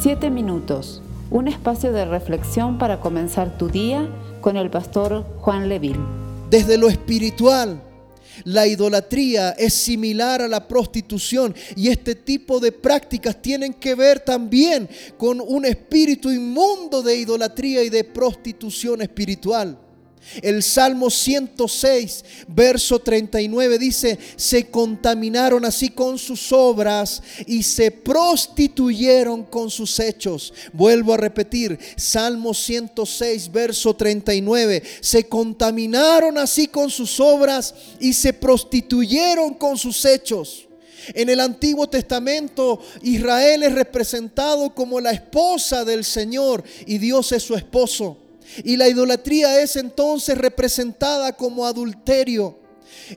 Siete minutos, un espacio de reflexión para comenzar tu día con el pastor Juan Leville. Desde lo espiritual, la idolatría es similar a la prostitución y este tipo de prácticas tienen que ver también con un espíritu inmundo de idolatría y de prostitución espiritual. El Salmo 106, verso 39 dice, se contaminaron así con sus obras y se prostituyeron con sus hechos. Vuelvo a repetir, Salmo 106, verso 39, se contaminaron así con sus obras y se prostituyeron con sus hechos. En el Antiguo Testamento Israel es representado como la esposa del Señor y Dios es su esposo. Y la idolatría es entonces representada como adulterio.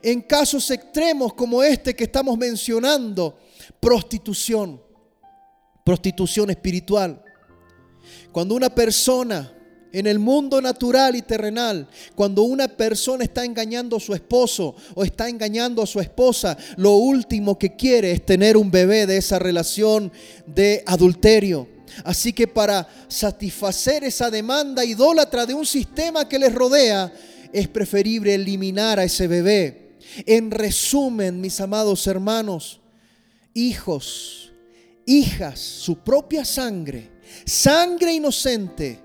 En casos extremos como este que estamos mencionando, prostitución, prostitución espiritual. Cuando una persona en el mundo natural y terrenal, cuando una persona está engañando a su esposo o está engañando a su esposa, lo último que quiere es tener un bebé de esa relación de adulterio. Así que para satisfacer esa demanda idólatra de un sistema que les rodea, es preferible eliminar a ese bebé. En resumen, mis amados hermanos, hijos, hijas, su propia sangre, sangre inocente,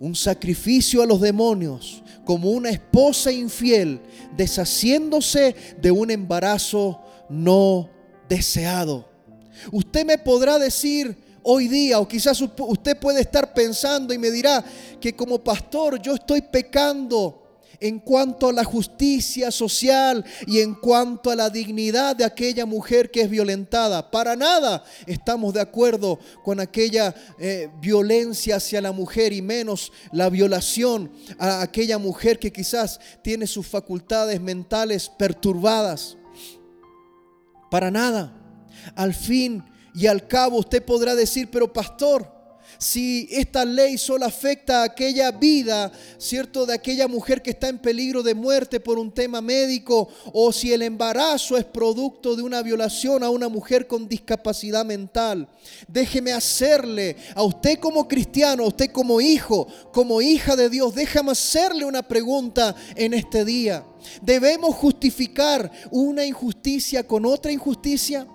un sacrificio a los demonios, como una esposa infiel, deshaciéndose de un embarazo no deseado. Usted me podrá decir, hoy día, o quizás usted puede estar pensando y me dirá que como pastor yo estoy pecando en cuanto a la justicia social y en cuanto a la dignidad de aquella mujer que es violentada. Para nada estamos de acuerdo con aquella eh, violencia hacia la mujer y menos la violación a aquella mujer que quizás tiene sus facultades mentales perturbadas. Para nada. Al fin y al cabo usted podrá decir, pero pastor, si esta ley solo afecta a aquella vida, ¿cierto? De aquella mujer que está en peligro de muerte por un tema médico, o si el embarazo es producto de una violación a una mujer con discapacidad mental. Déjeme hacerle a usted como cristiano, a usted como hijo, como hija de Dios, déjame hacerle una pregunta en este día. ¿Debemos justificar una injusticia con otra injusticia?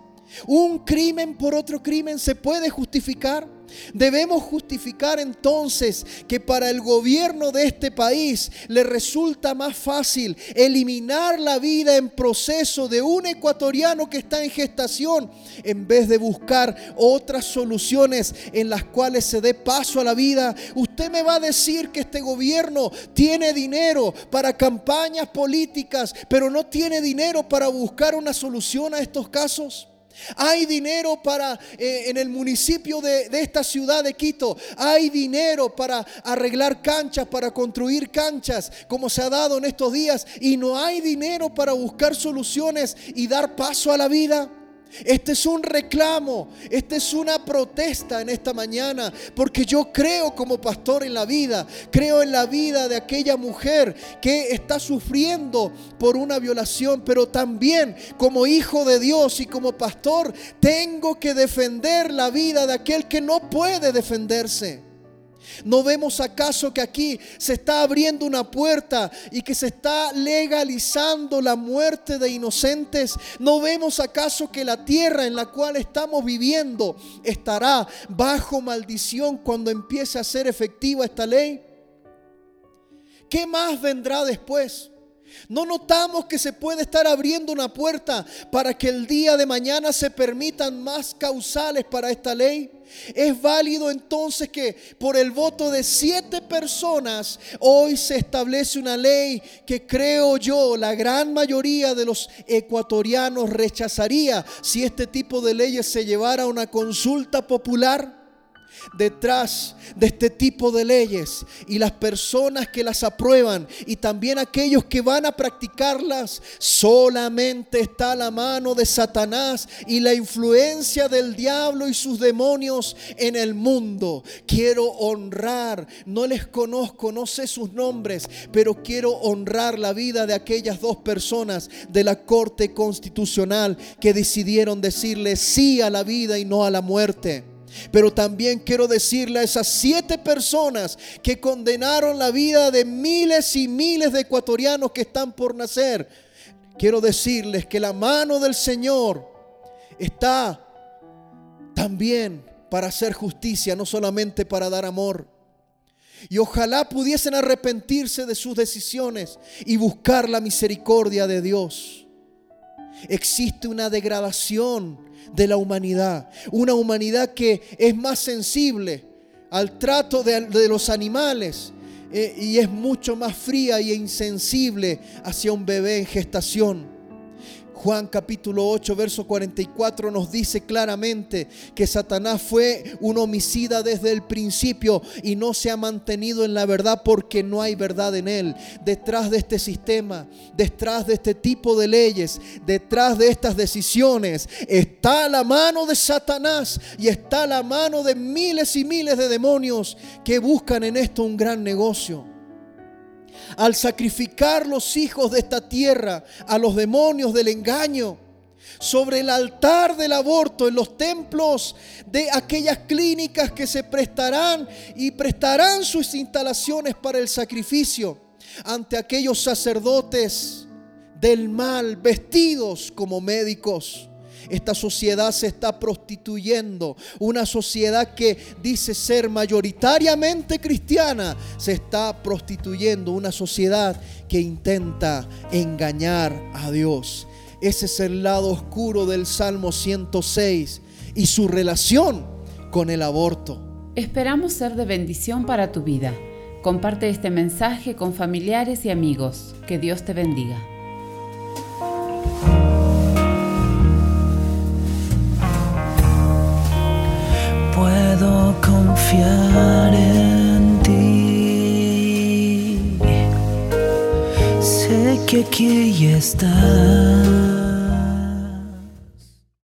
¿Un crimen por otro crimen se puede justificar? Debemos justificar entonces que para el gobierno de este país le resulta más fácil eliminar la vida en proceso de un ecuatoriano que está en gestación en vez de buscar otras soluciones en las cuales se dé paso a la vida. Usted me va a decir que este gobierno tiene dinero para campañas políticas, pero no tiene dinero para buscar una solución a estos casos. Hay dinero para eh, en el municipio de, de, esta ciudad de Quito. Hay dinero para arreglar canchas, para construir canchas, como se ha dado en estos días. Y no hay dinero para buscar soluciones y dar paso a la vida. Este es un reclamo, esta es una protesta en esta mañana, porque yo creo como pastor en la vida, creo en la vida de aquella mujer que está sufriendo por una violación, pero también como hijo de Dios y como pastor tengo que defender la vida de aquel que no puede defenderse. ¿No vemos acaso que aquí se está abriendo una puerta y que se está legalizando la muerte de inocentes? ¿No vemos acaso que la tierra en la cual estamos viviendo estará bajo maldición cuando empiece a ser efectiva esta ley? ¿Qué más vendrá después? No notamos que se puede estar abriendo una puerta para que el día de mañana se permitan más causales para esta ley. Es válido entonces que por el voto de siete personas hoy se establece una ley que creo yo la gran mayoría de los ecuatorianos rechazaría si este tipo de leyes se llevara a una consulta popular detrás de este tipo de leyes y las personas que las aprueban y también aquellos que van a practicarlas, solamente está la mano de Satanás y la influencia del diablo y sus demonios en el mundo. Quiero honrar, no les conozco, no sé sus nombres, pero quiero honrar la vida de aquellas dos personas de la Corte Constitucional que decidieron decirle sí a la vida y no a la muerte. Pero también quiero decirle a esas siete personas que condenaron la vida de miles y miles de ecuatorianos que están por nacer, quiero decirles que la mano del Señor está también para hacer justicia, no solamente para dar amor. Y ojalá pudiesen arrepentirse de sus decisiones y buscar la misericordia de Dios. Existe una degradación de la humanidad, una humanidad que es más sensible al trato de, los animales eh, y es mucho más fría e insensible hacia un bebé en gestación. Juan capítulo 8, verso 44 nos dice claramente que Satanás fue un homicida desde el principio y no se ha mantenido en la verdad porque no hay verdad en él. Detrás de este sistema, detrás de este tipo de leyes, detrás de estas decisiones, está la mano de Satanás y está la mano de miles y miles de demonios que buscan en esto un gran negocio al sacrificar los hijos de esta tierra a los demonios del engaño, sobre el altar del aborto, en los templos de aquellas clínicas que se prestarán y prestarán sus instalaciones para el sacrificio ante aquellos sacerdotes del mal vestidos como médicos esta sociedad se está prostituyendo. Una sociedad que dice ser mayoritariamente cristiana se está prostituyendo. Una sociedad que intenta engañar a Dios. Ese es el lado oscuro del Salmo 106 y su relación con el aborto. Esperamos ser de bendición para tu vida. Comparte este mensaje con familiares y amigos. Que Dios te bendiga. Puedo confiar en ti. Sé que aquí estás.